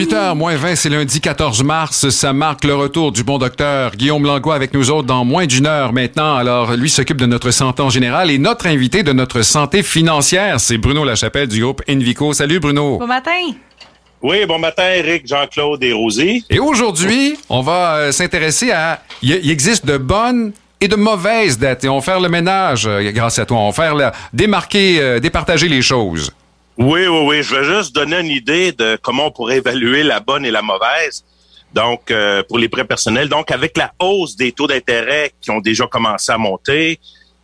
8h moins 20, c'est lundi 14 mars. Ça marque le retour du bon docteur Guillaume Langlois avec nous autres dans moins d'une heure maintenant. Alors, lui s'occupe de notre santé en général et notre invité de notre santé financière, c'est Bruno Lachapelle du groupe Envico. Salut Bruno. Bon matin. Oui, bon matin, Eric, Jean-Claude et Rosie. Et aujourd'hui, on va euh, s'intéresser à... Il existe de bonnes et de mauvaises dettes et on va faire le ménage euh, grâce à toi. On va faire la... démarquer, euh, départager les choses. Oui, oui, oui. Je vais juste donner une idée de comment on pourrait évaluer la bonne et la mauvaise. Donc, euh, pour les prêts personnels. Donc, avec la hausse des taux d'intérêt qui ont déjà commencé à monter,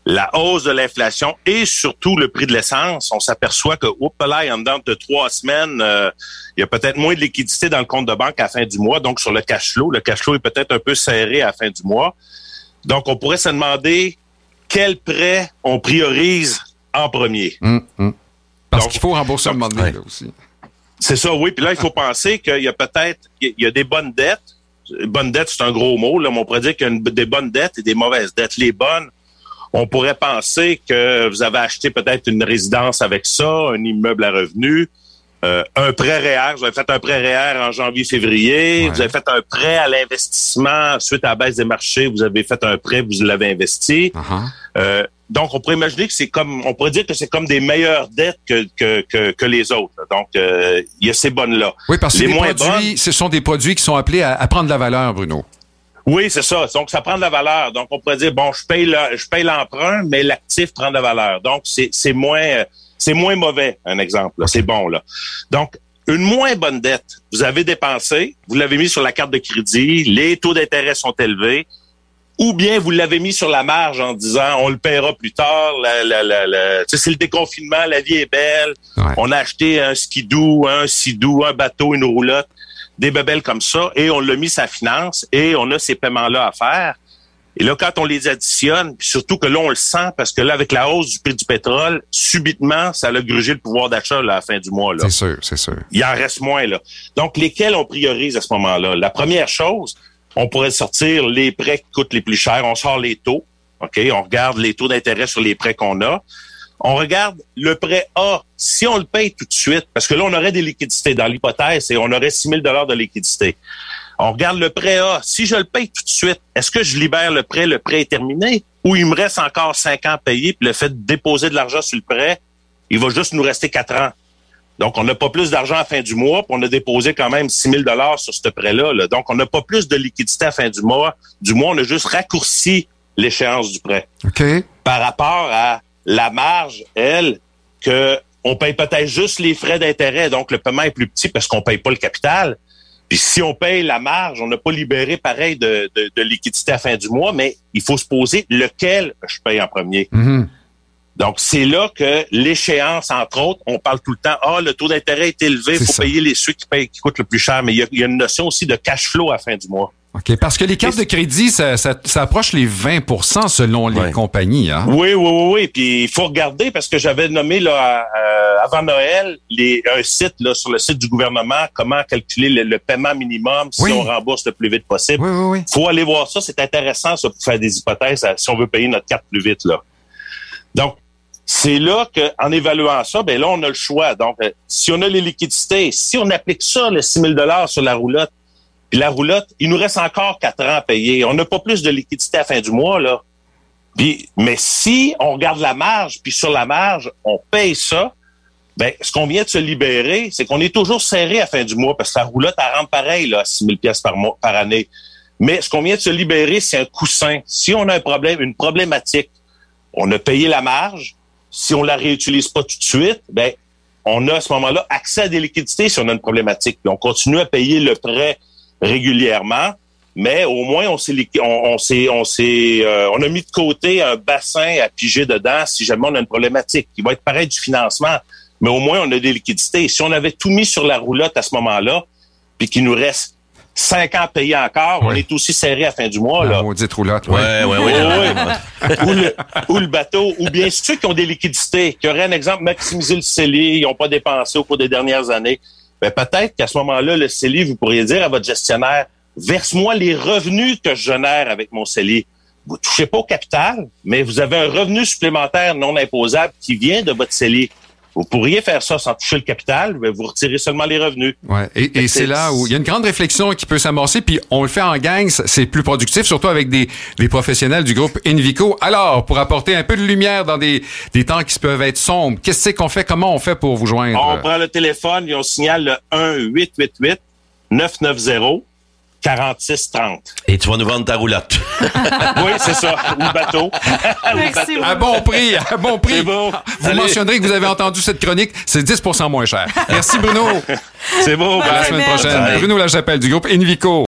la hausse de l'inflation et surtout le prix de l'essence, on s'aperçoit que, oups là, en dedans de trois semaines, euh, il y a peut-être moins de liquidité dans le compte de banque à la fin du mois. Donc, sur le cash flow, le cash flow est peut-être un peu serré à la fin du mois. Donc, on pourrait se demander quel prêt on priorise en premier. Hum, hum. Parce qu'il faut rembourser un moment donné, là, aussi. C'est ça, oui. Puis là, il faut penser qu'il y a peut-être il y a des bonnes dettes. Bonnes dettes, c'est un gros mot. Là, mais on pourrait dire qu'il y a des bonnes dettes et des mauvaises dettes. Les bonnes, on pourrait penser que vous avez acheté peut-être une résidence avec ça, un immeuble à revenus, euh, un prêt REER. Vous avez fait un prêt REER en janvier-février. Vous avez fait un prêt à l'investissement suite à la baisse des marchés. Vous avez fait un prêt, vous l'avez investi. Uh-huh. Euh, donc, on pourrait imaginer que c'est comme, on pourrait dire que c'est comme des meilleures dettes que, que, que, que les autres. Donc, euh, il y a ces bonnes-là. Oui, parce que les les moins produits, bonnes, ce sont des produits qui sont appelés à, à prendre de la valeur, Bruno. oui, c'est ça. Donc, ça prend de la valeur. Donc, on pourrait dire, bon, je paye le, je paye l'emprunt, mais l'actif prend de la valeur. Donc, c'est, c'est moins, c'est moins mauvais, un exemple. C'est bon, là. Donc, une moins bonne dette, vous avez dépensé, vous l'avez mis sur la carte de crédit, les taux d'intérêt sont élevés, ou bien vous l'avez mis sur la marge en disant on le paiera plus tard, la, la, la, c'est le déconfinement, la vie est belle, Ouais. on a acheté un skidoo, un sidou, un bateau, une roulotte, des bebelles comme ça, et on l'a mis sa finance, et on a ces paiements-là à faire. Et là, quand on les additionne, puis surtout que là, on le sent, parce que là, avec la hausse du prix du pétrole, subitement, ça a grugé le pouvoir d'achat à la fin du mois. C'est sûr, c'est sûr. il en reste moins. Là. Donc, lesquels on priorise à ce moment-là? La première chose, on pourrait sortir les prêts qui coûtent les plus chers. On sort les taux. OK? On regarde les taux d'intérêt sur les prêts qu'on a. On regarde le prêt A. Si on le paye tout de suite, parce que là, on aurait des liquidités dans l'hypothèse et on aurait 6 000 de liquidité. On regarde le prêt A. Si je le paye tout de suite, est-ce que je libère le prêt, le prêt est terminé, ou il me reste encore 5 ans à payer, puis le fait de déposer de l'argent sur le prêt, il va juste nous rester 4 ans. Donc, on n'a pas plus d'argent à la fin du mois, puis on a déposé quand même 6 000 sur ce prêt-là. là. Donc, on n'a pas plus de liquidité à la fin du mois. Du mois, on a juste raccourci l'échéance du prêt. Par rapport à la marge, elle, que on paye peut-être juste les frais d'intérêt, donc le paiement est plus petit parce qu'on paye pas le capital. Puis si on paye la marge, on n'a pas libéré pareil de, de, de liquidité à la fin du mois, mais il faut se poser lequel je paye en premier. Mhm. Donc, c'est là que l'échéance, entre autres, on parle tout le temps, ah, le taux d'intérêt est élevé, il faut ça. payer les ceux qui payent, qui coûtent le plus cher. Mais il y, a, il y a une notion aussi de cash flow à la fin du mois. OK. Parce que les cartes de crédit, ça, ça, ça approche les 20% selon les compagnies. Hein? Oui, oui, oui, oui. Puis il faut regarder parce que j'avais nommé là euh, avant Noël les, un site là sur le site du gouvernement comment calculer le, le paiement minimum si Oui. on rembourse le plus vite possible. Oui, oui, oui. faut aller voir ça. C'est intéressant, ça, pour faire des hypothèses à- si on veut payer notre carte plus vite, là. Donc, c'est là que, en évaluant ça, ben là, on a le choix. Donc, euh, si on a les liquidités, si on applique ça, le 6 000 sur la roulotte, puis la roulotte, il nous reste encore quatre ans à payer. On n'a pas plus de liquidité à la fin du mois, là. Puis, mais si on regarde la marge, puis sur la marge, on paye ça, ben, ce qu'on vient de se libérer, c'est qu'on est toujours serré à la fin du mois parce que la roulotte, elle rentre pareil, là, à 6 000 pièces par par année. Mais ce qu'on vient de se libérer, c'est un coussin. Si on a un problème, une problématique, on a payé la marge. Si on la réutilise pas tout de suite, ben, on a à ce moment-là accès à des liquidités si on a une problématique. Puis on continue à payer le prêt régulièrement, mais au moins on s'est on, on on euh, on a mis de côté un bassin à piger dedans si jamais on a une problématique qui va être pareil du financement, mais au moins on a des liquidités. Si on avait tout mis sur la roulotte à ce moment-là, puis qu'il nous reste cinq ans à payer encore, on Oui. est aussi serré à la fin du mois La là. maudite roulotte. Ouais, ouais, Oui, ouais. oui. ou, le, ou le bateau, ou bien ceux qui ont des liquidités, qui auraient un exemple, maximiser le CELI, ils n'ont pas dépensé au cours des dernières années. Ben, peut-être qu'à ce moment-là, le CELI, vous pourriez dire à votre gestionnaire, verse-moi les revenus que je génère avec mon CELI. Vous touchez pas au capital, mais vous avez un revenu supplémentaire non imposable qui vient de votre CELI. Vous pourriez faire ça sans toucher le capital, mais vous retirez seulement les revenus. Ouais. Et, et c'est là où il y a une grande réflexion qui peut s'amorcer, puis on le fait en gang, c'est plus productif, surtout avec des, des professionnels du groupe Invico. Alors, pour apporter un peu de lumière dans des, des temps qui peuvent être sombres, qu'est-ce qu'on fait, comment on fait pour vous joindre? On prend le téléphone et on signale le 1 888 990 46-30. Et tu vas nous vendre ta roulotte. oui, c'est ça. Ou le bateau. Merci. À bon prix, à bon prix. Bon. Vous Allez. mentionnerez que vous avez entendu cette chronique, c'est 10% moins cher. Merci Bruno. c'est beau. À la semaine prochaine. Bye. Bruno Lachapelle du groupe Invico.